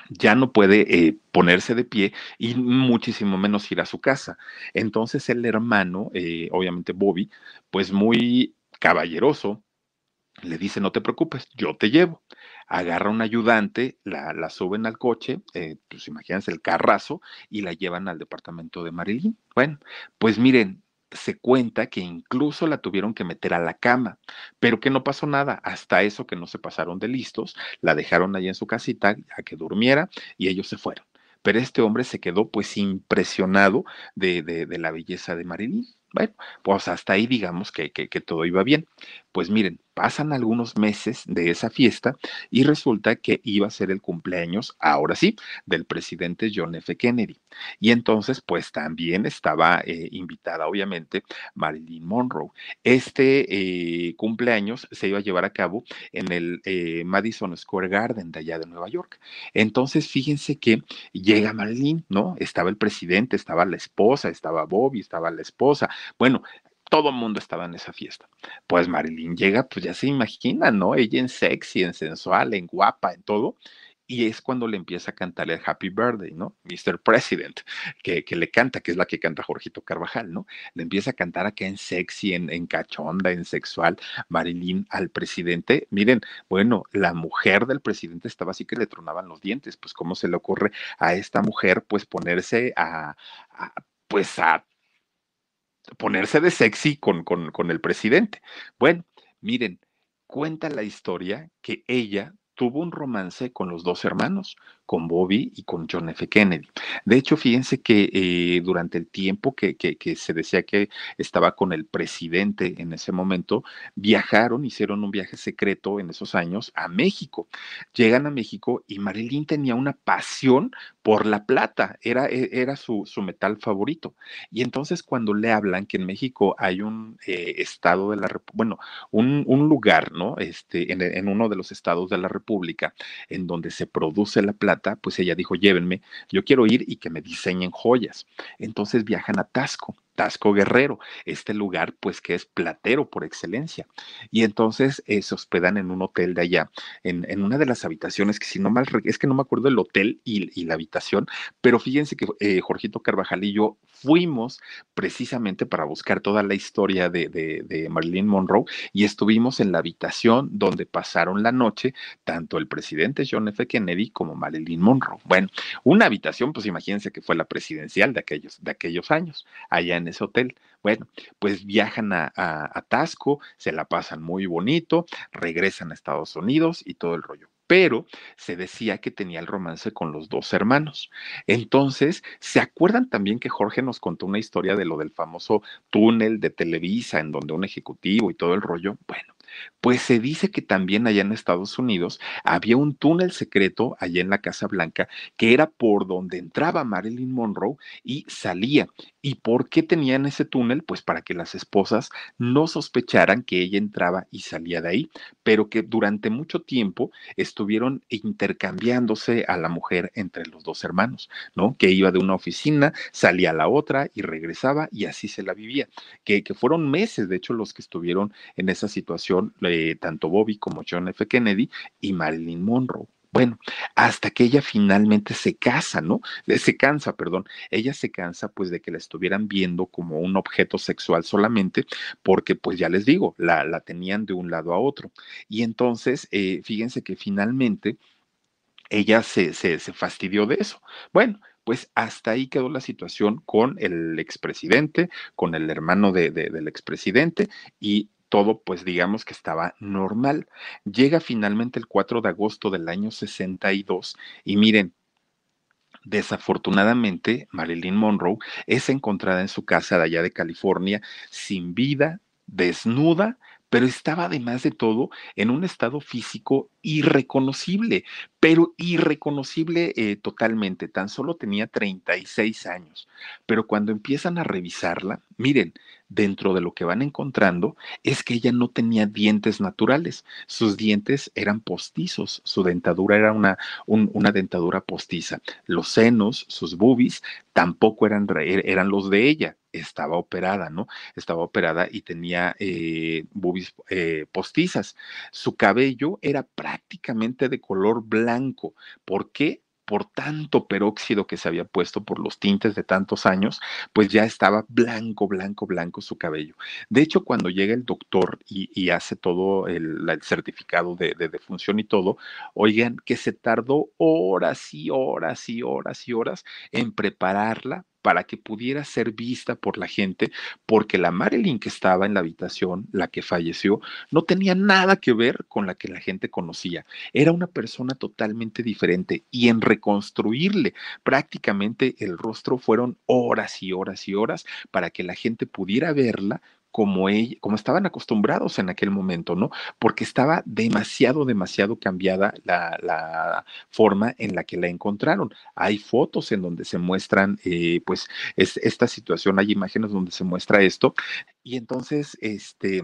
ya no puede eh, ponerse de pie y muchísimo menos ir a su casa. Entonces el hermano, eh, obviamente Bobby, pues muy caballeroso, le dice, no te preocupes, yo te llevo. Agarra un ayudante, la, la suben al coche, eh, pues imagínense el carrazo, y la llevan al departamento de Marilyn. Bueno, pues miren, se cuenta que incluso la tuvieron que meter a la cama, pero que no pasó nada, hasta eso que no se pasaron de listos, la dejaron ahí en su casita a que durmiera y ellos se fueron. Pero este hombre se quedó pues impresionado de, de, de la belleza de Marilyn. Bueno, pues hasta ahí digamos que, que todo iba bien. Pues miren, pasan algunos meses de esa fiesta y resulta que iba a ser el cumpleaños, ahora sí, del presidente John F. Kennedy. Y entonces, pues también estaba eh, invitada, obviamente, Marilyn Monroe. Este eh, cumpleaños se iba a llevar a cabo en el eh, Madison Square Garden de allá de Nueva York. Entonces, fíjense que llega Marilyn, ¿no? Estaba el presidente, estaba la esposa, estaba Bobby, estaba la esposa. Bueno, todo el mundo estaba en esa fiesta. Pues Marilyn llega, pues ya se imagina, ¿no? Ella en sexy, en sensual, en guapa, en todo. Y es cuando le empieza a cantar el Happy Birthday, ¿no? Mr. President, que, que, le canta, que es la que canta Jorgito Carvajal, ¿no? Le empieza a cantar acá en sexy, en, en cachonda, en sexual, Marilyn al presidente. Miren, bueno, la mujer del presidente estaba así que le tronaban los dientes. Pues, ¿cómo se le ocurre a esta mujer, pues, ponerse a, a pues, a ponerse de sexy con, con, el presidente. Bueno, miren, cuenta la historia que ella tuvo un romance con los dos hermanos, con Bobby y con John F. Kennedy. De hecho, fíjense que eh, durante el tiempo que, que, se decía que estaba con el presidente en ese momento, viajaron, hicieron un viaje secreto en esos años a México. Llegan a México y Marilyn tenía una pasión por la plata, era, e, era su, su metal favorito. Y entonces cuando le hablan que en México hay un eh, estado de la bueno, un, un, lugar, ¿no? Este, en, en uno de los estados de la República, en donde se produce la plata, pues ella dijo, llévenme, yo quiero ir y que me diseñen joyas. Entonces viajan a Tasco. Tasco Guerrero, este lugar pues que es platero por excelencia. Y entonces eh, se hospedan en un hotel de allá, en, en, una de las habitaciones, que si no mal, es que no me acuerdo el hotel y, y la habitación, pero fíjense que eh, Jorgito Carvajal y yo fuimos precisamente para buscar toda la historia de, de, Marilyn Monroe y estuvimos en la habitación donde pasaron la noche tanto el presidente John F. Kennedy como Marilyn Monroe. Bueno, una habitación, pues imagínense que fue la presidencial de aquellos, de aquellos años, allá en ese hotel. Bueno, pues viajan a Tasco, se la pasan muy bonito, regresan a Estados Unidos y todo el rollo pero se decía que tenía el romance con los dos hermanos. Entonces, ¿se acuerdan también que Jorge nos contó una historia de lo del famoso túnel de Televisa, en donde un ejecutivo y todo el rollo? Bueno, pues se dice que también allá en Estados Unidos había un túnel secreto allá en la Casa Blanca que era por donde entraba Marilyn Monroe y salía. ¿Y por qué tenían ese túnel? Pues para que las esposas no sospecharan que ella entraba y salía de ahí, pero que durante mucho tiempo estuvieron intercambiándose a la mujer entre los dos hermanos, ¿no? Que iba de una oficina, salía a la otra y regresaba y así se la vivía. Que, que fueron meses, de hecho, los que estuvieron en esa situación, eh, tanto Bobby como John F. Kennedy y Marilyn Monroe. Bueno, hasta que ella finalmente se casa, ¿no? Se cansa, perdón. Ella se cansa pues de que la estuvieran viendo como un objeto sexual solamente, porque pues ya les digo, la, la tenían de un lado a otro. Y entonces, eh, fíjense que finalmente ella se, se, fastidió de eso. Bueno, pues hasta ahí quedó la situación con el expresidente, con el hermano de, del expresidente y todo, pues digamos que estaba normal. Llega finalmente el 4 de agosto del año 62 y miren, Desafortunadamente, Marilyn Monroe es encontrada en su casa de allá de California sin vida, desnuda, pero estaba además de todo en un estado físico irreconocible, pero irreconocible eh, totalmente. Tan solo tenía 36 años. Pero cuando empiezan a revisarla, miren, dentro de lo que van encontrando es que ella no tenía dientes naturales, sus dientes eran postizos, su dentadura era una, un, una dentadura postiza, los senos, sus boobies tampoco eran, er, eran los de ella, estaba operada, ¿no? Estaba operada y tenía eh, boobies eh, postizas. Su cabello era prácticamente de color blanco. ¿Por qué? Por tanto peróxido que se había puesto por los tintes de tantos años, pues ya estaba blanco, blanco, blanco su cabello. De hecho, cuando llega el doctor y, hace todo el, certificado de, de defunción y todo, oigan que se tardó horas y horas y horas y horas en prepararla para que pudiera ser vista por la gente, porque la Marilyn que estaba en la habitación, la que falleció, no tenía nada que ver con la que la gente conocía. Era una persona totalmente diferente y en reconstruirle prácticamente el rostro fueron horas y horas y horas para que la gente pudiera verla como, ella, como estaban acostumbrados en aquel momento, ¿no? Porque estaba demasiado, demasiado cambiada la, forma en la que la encontraron. Hay fotos en donde se muestran, eh, pues, es, esta situación, hay imágenes donde se muestra esto, y entonces, este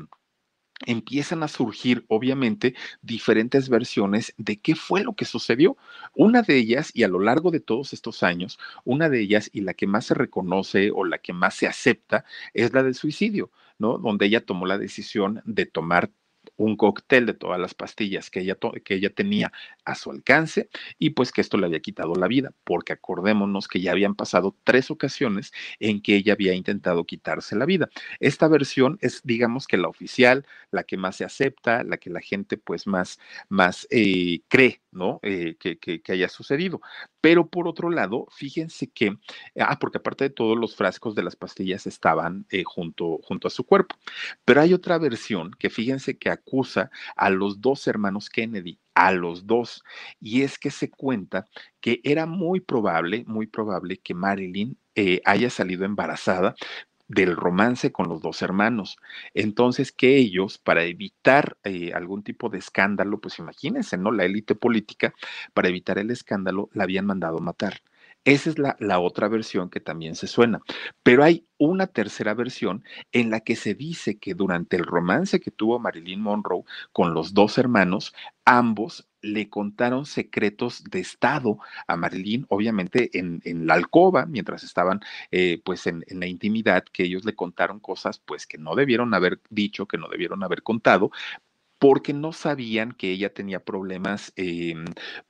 empiezan a surgir, obviamente, diferentes versiones de qué fue lo que sucedió. Una de ellas, y a lo largo de todos estos años, una de ellas y la que más se reconoce o la que más se acepta es la del suicidio. Donde ella tomó la decisión de tomar un cóctel de todas las pastillas que ella, que ella tenía a su alcance y pues que esto le había quitado la vida, porque acordémonos que ya habían pasado tres ocasiones en que ella había intentado quitarse la vida. Esta versión es, digamos que la oficial, la que más se acepta, la que la gente pues más, más eh, cree, ¿no? Eh, que, que, haya sucedido. Pero por otro lado, fíjense que, ah, porque aparte de todos los frascos de las pastillas estaban eh, junto, junto a su cuerpo. Pero hay otra versión que fíjense que acusa a los dos hermanos Kennedy, a los dos. Y es que se cuenta que era muy probable, muy probable que Marilyn eh, haya salido embarazada del romance con los dos hermanos. Entonces, que ellos, para evitar eh, algún tipo de escándalo, pues imagínense, ¿no? La élite política, para evitar el escándalo, la habían mandado matar. Esa es la, la, otra versión que también se suena. Pero hay una tercera versión en la que se dice que durante el romance que tuvo Marilyn Monroe con los dos hermanos, ambos le contaron secretos de Estado a Marilyn, obviamente en, en la alcoba, mientras estaban eh, pues en, en, la intimidad, que ellos le contaron cosas pues que no debieron haber dicho, que no debieron haber contado, porque no sabían que ella tenía problemas eh,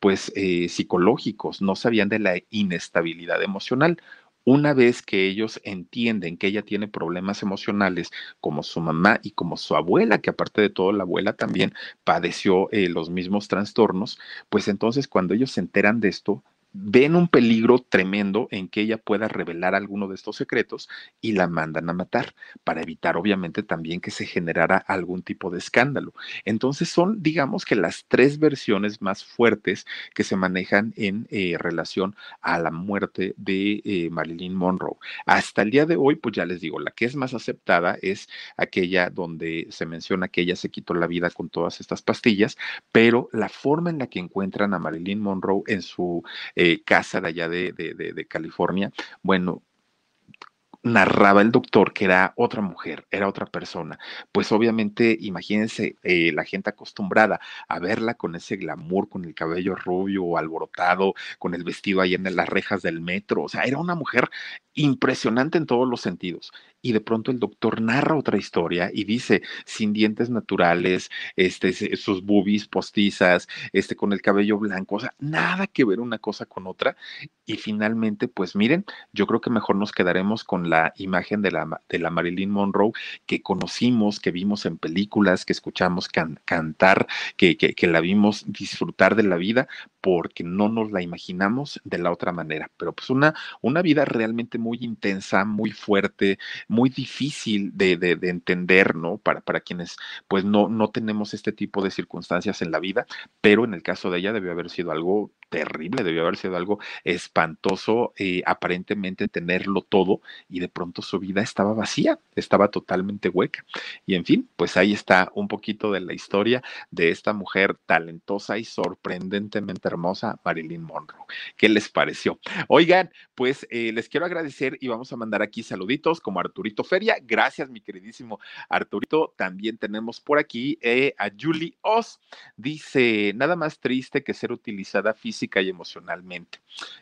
pues eh, psicológicos, no sabían de la inestabilidad emocional. Una vez que ellos entienden que ella tiene problemas emocionales, como su mamá y como su abuela, que aparte de todo la abuela también padeció eh, los mismos trastornos, pues entonces cuando ellos se enteran de esto, ven un peligro tremendo en que ella pueda revelar alguno de estos secretos y la mandan a matar para evitar obviamente también que se generara algún tipo de escándalo. Entonces son digamos que las tres versiones más fuertes que se manejan en eh, relación a la muerte de eh, Marilyn Monroe. Hasta el día de hoy, pues ya les digo, la que es más aceptada es aquella donde se menciona que ella se quitó la vida con todas estas pastillas, pero la forma en la que encuentran a Marilyn Monroe en su eh, casa de allá de California, bueno, narraba el doctor que era otra mujer, era otra persona. Pues obviamente, imagínense eh, la gente acostumbrada a verla con ese glamour, con el cabello rubio alborotado, con el vestido ahí en las rejas del metro. O sea, era una mujer impresionante en todos los sentidos. Y de pronto el doctor narra otra historia y dice, sin dientes naturales, este, sus boobies postizas, este, con el cabello blanco, o sea, nada que ver una cosa con otra. Y finalmente, pues miren, yo creo que mejor nos quedaremos con la imagen de la, de la Marilyn Monroe que conocimos, que vimos en películas, que escuchamos can, cantar, que, que, que la vimos disfrutar de la vida, porque no nos la imaginamos de la otra manera. Pero pues una, una vida realmente muy intensa, muy fuerte, muy difícil de, de, de entender, ¿no? Para, para quienes pues no, no tenemos este tipo de circunstancias en la vida, pero en el caso de ella debió haber sido algo terrible, debió haber sido algo espantoso, eh, aparentemente tenerlo todo y de pronto su vida estaba vacía, estaba totalmente hueca. Y en fin, pues ahí está un poquito de la historia de esta mujer talentosa y sorprendentemente hermosa, Marilyn Monroe. ¿Qué les pareció? Oigan, pues eh, les quiero agradecer y vamos a mandar aquí saluditos como Arturito Feria. Gracias, mi queridísimo Arturito. También tenemos por aquí eh, a Julie Oz. Dice, nada más triste que ser utilizada y emocionalmente.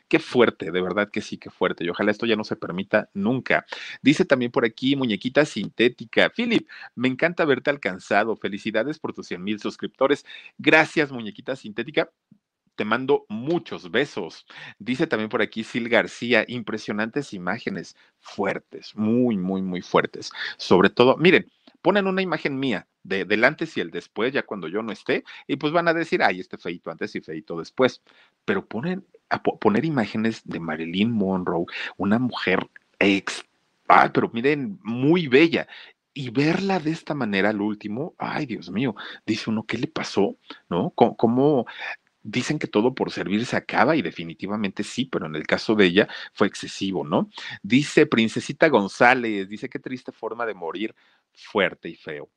Qué fuerte, de verdad que sí, qué fuerte. Y ojalá esto ya no se permita nunca. Dice también por aquí, muñequita sintética. Philip, me encanta verte alcanzado. Felicidades por tus 100 mil suscriptores. Gracias, muñequita sintética te mando muchos besos. Dice también por aquí Sil García, impresionantes imágenes, fuertes, muy, muy, muy fuertes. Sobre todo, miren, ponen una imagen mía de, del antes y el después, ya cuando yo no esté, y pues van a decir, ay, este feito antes y feito después. Pero ponen a poner imágenes de Marilyn Monroe, una mujer ex, ay, pero miren, muy bella. Y verla de esta manera al último, ay Dios mío, dice uno, ¿qué le pasó? ¿No? ¿Cómo, dicen que todo por servir se acaba y definitivamente sí, pero en el caso de ella fue excesivo, ¿no? Dice Princesita González, dice qué triste forma de morir, fuerte y feo.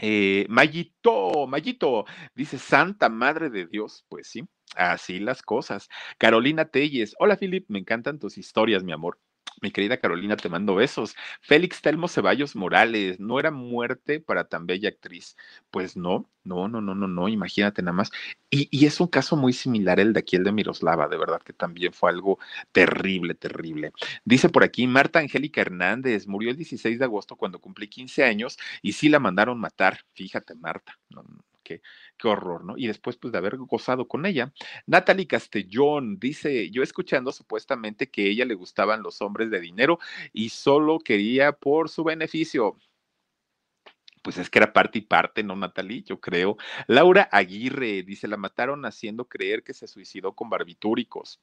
Eh, Mayito, Mayito, dice Santa Madre de Dios, pues sí, así las cosas. Carolina Telles, hola Philip, me encantan tus historias, mi amor. Mi querida Carolina, te mando besos. Félix Telmo Ceballos Morales, ¿no era muerte para tan bella actriz? Pues no, no, no, no, no, no, imagínate nada más. Y, y, es un caso muy similar el de aquí, el de Miroslava, de verdad que también fue algo terrible, terrible. Dice por aquí, Marta Angélica Hernández murió el 16 de agosto cuando cumplí 15 años y sí la mandaron matar. Fíjate, Marta. No, qué, horror, ¿no? Y después, pues, de haber gozado con ella. Natalie Castellón dice, yo escuchando supuestamente que a ella le gustaban los hombres de dinero y solo quería por su beneficio pues es que era parte y parte, ¿no, Natalie? Yo creo. Laura Aguirre dice, la mataron haciendo creer que se suicidó con barbitúricos.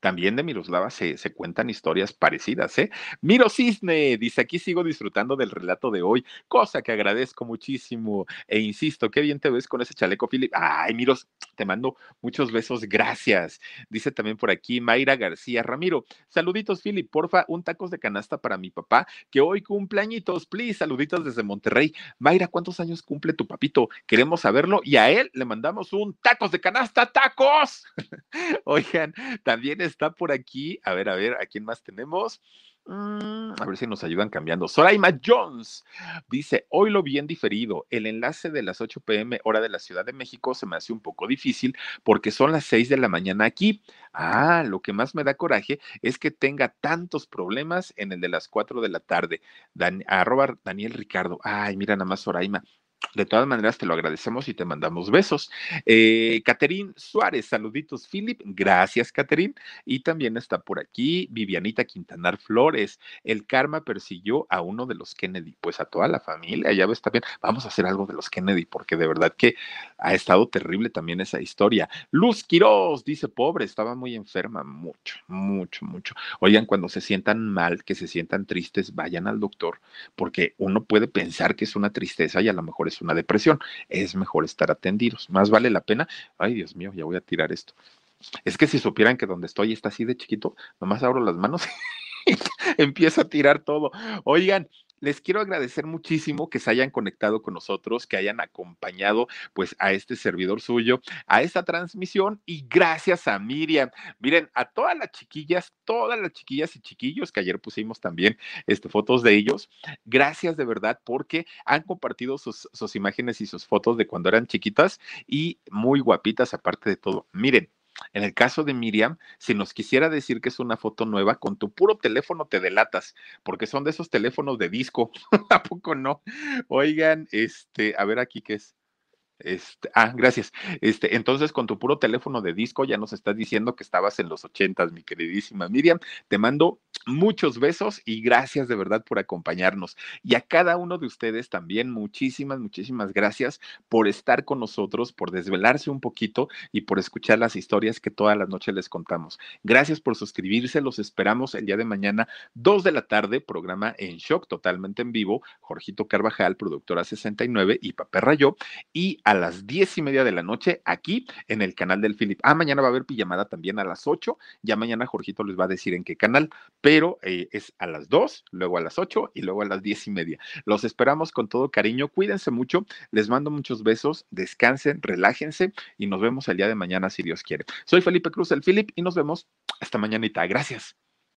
También de Miroslava se, cuentan historias parecidas, ¿eh? Miro Cisne dice, aquí sigo disfrutando del relato de hoy, cosa que agradezco muchísimo. E insisto, qué bien te ves con ese chaleco, Philip. Ay, Miros, te mando muchos besos, gracias. Dice también por aquí Mayra García Ramiro, saluditos, Philip, porfa, un tacos de canasta para mi papá, que hoy cumpleañitos, please, saluditos desde Monterrey. Mayra, ¿cuántos años cumple tu papito? Queremos saberlo y a él le mandamos un tacos de canasta, tacos. Oigan, también está por aquí. A ver, a ver, ¿a quién más tenemos? Mm, a ver si nos ayudan cambiando. Soraima Jones dice, hoy lo bien diferido. El enlace de las 8 pm hora de la Ciudad de México se me hace un poco difícil porque son las 6 de la mañana aquí. Ah, lo que más me da coraje es que tenga tantos problemas en el de las 4 de la tarde. Arroba Daniel Ricardo. Ay, mira nada más Soraima. De todas maneras, te lo agradecemos y te mandamos besos. Eh, Caterín Suárez, saluditos, Philip. Gracias, Caterín. Y también está por aquí Vivianita Quintanar Flores. El karma persiguió a uno de los Kennedy, pues a toda la familia. Ya ves también, vamos a hacer algo de los Kennedy, porque de verdad que ha estado terrible también esa historia. Luz Quiroz dice, pobre, estaba muy enferma, mucho, mucho, mucho. Oigan, cuando se sientan mal, que se sientan tristes, vayan al doctor, porque uno puede pensar que es una tristeza y a lo mejor es una depresión. Es mejor estar atendidos. Más vale la pena. Ay, Dios mío, ya voy a tirar esto. Es que si supieran que donde estoy está así de chiquito, nomás abro las manos y empiezo a tirar todo. Oigan, les quiero agradecer muchísimo que se hayan conectado con nosotros, que hayan acompañado pues a este servidor suyo, a esta transmisión y gracias a Miriam. Miren, a todas las chiquillas, todas las chiquillas y chiquillos que ayer pusimos también este, fotos de ellos, gracias de verdad porque han compartido sus, sus imágenes y sus fotos de cuando eran chiquitas y muy guapitas aparte de todo. Miren, en el caso de Miriam, si nos quisiera decir que es una foto nueva, con tu puro teléfono te delatas, porque son de esos teléfonos de disco. ¿A poco no? Oigan, este, a ver aquí qué es. Este, ah, gracias. Este, entonces, con tu puro teléfono de disco ya nos estás diciendo que estabas en los ochentas, mi queridísima Miriam. Te mando muchos besos y gracias de verdad por acompañarnos. Y a cada uno de ustedes también, muchísimas, muchísimas gracias por estar con nosotros, por desvelarse un poquito y por escuchar las historias que todas las noches les contamos. Gracias por suscribirse. Los esperamos el día de mañana, dos de la tarde, programa en shock, totalmente en vivo. Jorgito Carvajal, productora 69 y Papá Rayo. Y a las diez y media de la noche aquí en el canal del Philip. Ah, mañana va a haber pijamada también a las ocho. Ya mañana Jorgito les va a decir en qué canal, pero eh, es a las dos, luego a las ocho y luego a las diez y media. Los esperamos con todo cariño. Cuídense mucho. Les mando muchos besos. Descansen, relájense y nos vemos el día de mañana si Dios quiere. Soy Felipe Cruz, el Philip, y nos vemos hasta mañanita. Gracias.